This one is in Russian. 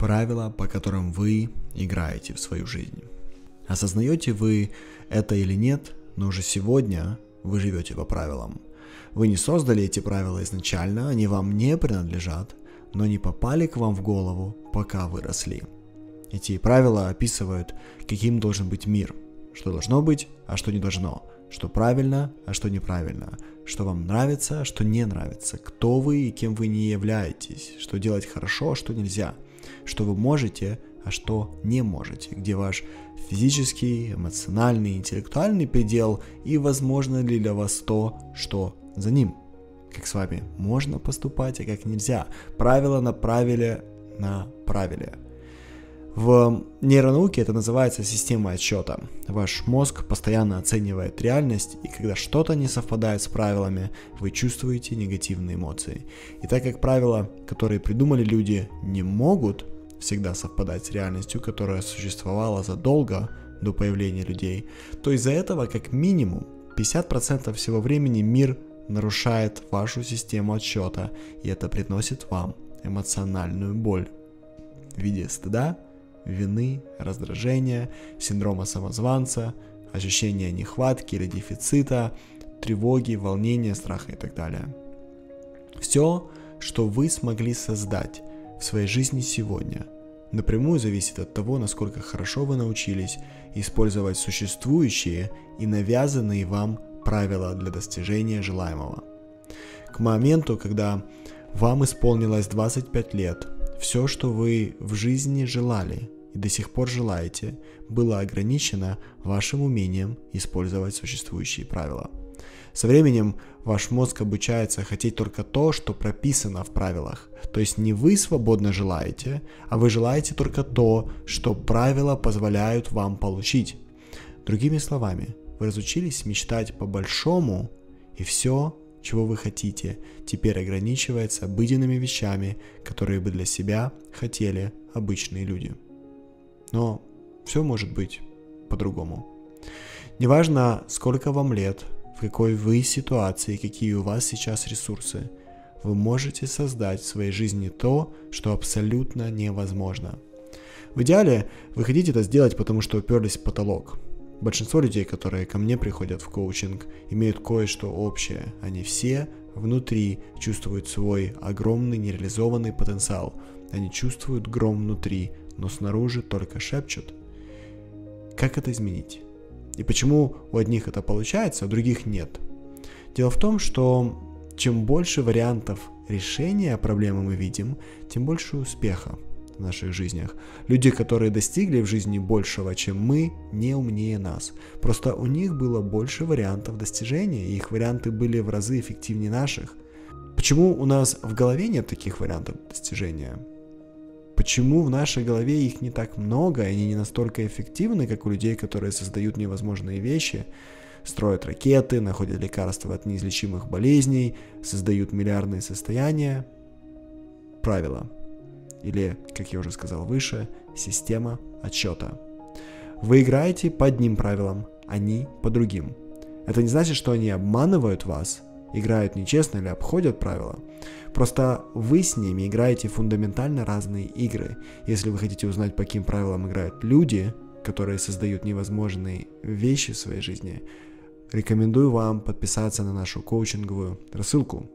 правила, по которым вы играете в свою жизнь. Осознаете вы это или нет, но уже сегодня вы живете по правилам. Вы не создали эти правила изначально, они вам не принадлежат, но не попали к вам в голову, пока вы росли. Эти правила описывают, каким должен быть мир, что должно быть, а что не должно, что правильно, а что неправильно, что вам нравится, а что не нравится, кто вы и кем вы не являетесь, что делать хорошо, а что нельзя, что вы можете, а что не можете, где ваш физический, эмоциональный, интеллектуальный предел и возможно ли для вас то, что за ним. Как с вами можно поступать, а как нельзя. Правила на правиле на правиле. В нейронауке это называется система отсчета. Ваш мозг постоянно оценивает реальность, и когда что-то не совпадает с правилами, вы чувствуете негативные эмоции. И так как правила, которые придумали люди, не могут всегда совпадать с реальностью, которая существовала задолго до появления людей, то из-за этого как минимум 50% всего времени мир нарушает вашу систему отсчета, и это приносит вам эмоциональную боль в виде стыда, вины, раздражения, синдрома самозванца, ощущения нехватки или дефицита, тревоги, волнения, страха и так далее. Все, что вы смогли создать в своей жизни сегодня, напрямую зависит от того, насколько хорошо вы научились использовать существующие и навязанные вам правила для достижения желаемого. К моменту, когда вам исполнилось 25 лет, все, что вы в жизни желали и до сих пор желаете, было ограничено вашим умением использовать существующие правила. Со временем ваш мозг обучается хотеть только то, что прописано в правилах. То есть не вы свободно желаете, а вы желаете только то, что правила позволяют вам получить. Другими словами, вы разучились мечтать по-большому, и все, чего вы хотите, теперь ограничивается обыденными вещами, которые бы для себя хотели обычные люди. Но все может быть по-другому. Неважно, сколько вам лет, в какой вы ситуации, какие у вас сейчас ресурсы, вы можете создать в своей жизни то, что абсолютно невозможно. В идеале вы хотите это сделать, потому что уперлись в потолок – Большинство людей, которые ко мне приходят в коучинг, имеют кое-что общее. Они все внутри чувствуют свой огромный нереализованный потенциал. Они чувствуют гром внутри, но снаружи только шепчут. Как это изменить? И почему у одних это получается, а у других нет? Дело в том, что чем больше вариантов решения проблемы мы видим, тем больше успеха в наших жизнях. Люди, которые достигли в жизни большего, чем мы, не умнее нас. Просто у них было больше вариантов достижения, и их варианты были в разы эффективнее наших. Почему у нас в голове нет таких вариантов достижения? Почему в нашей голове их не так много, и они не настолько эффективны, как у людей, которые создают невозможные вещи, строят ракеты, находят лекарства от неизлечимых болезней, создают миллиардные состояния? Правило или, как я уже сказал выше, система отсчета. Вы играете по одним правилам, они по другим. Это не значит, что они обманывают вас, играют нечестно или обходят правила. Просто вы с ними играете фундаментально разные игры. Если вы хотите узнать, по каким правилам играют люди, которые создают невозможные вещи в своей жизни, рекомендую вам подписаться на нашу коучинговую рассылку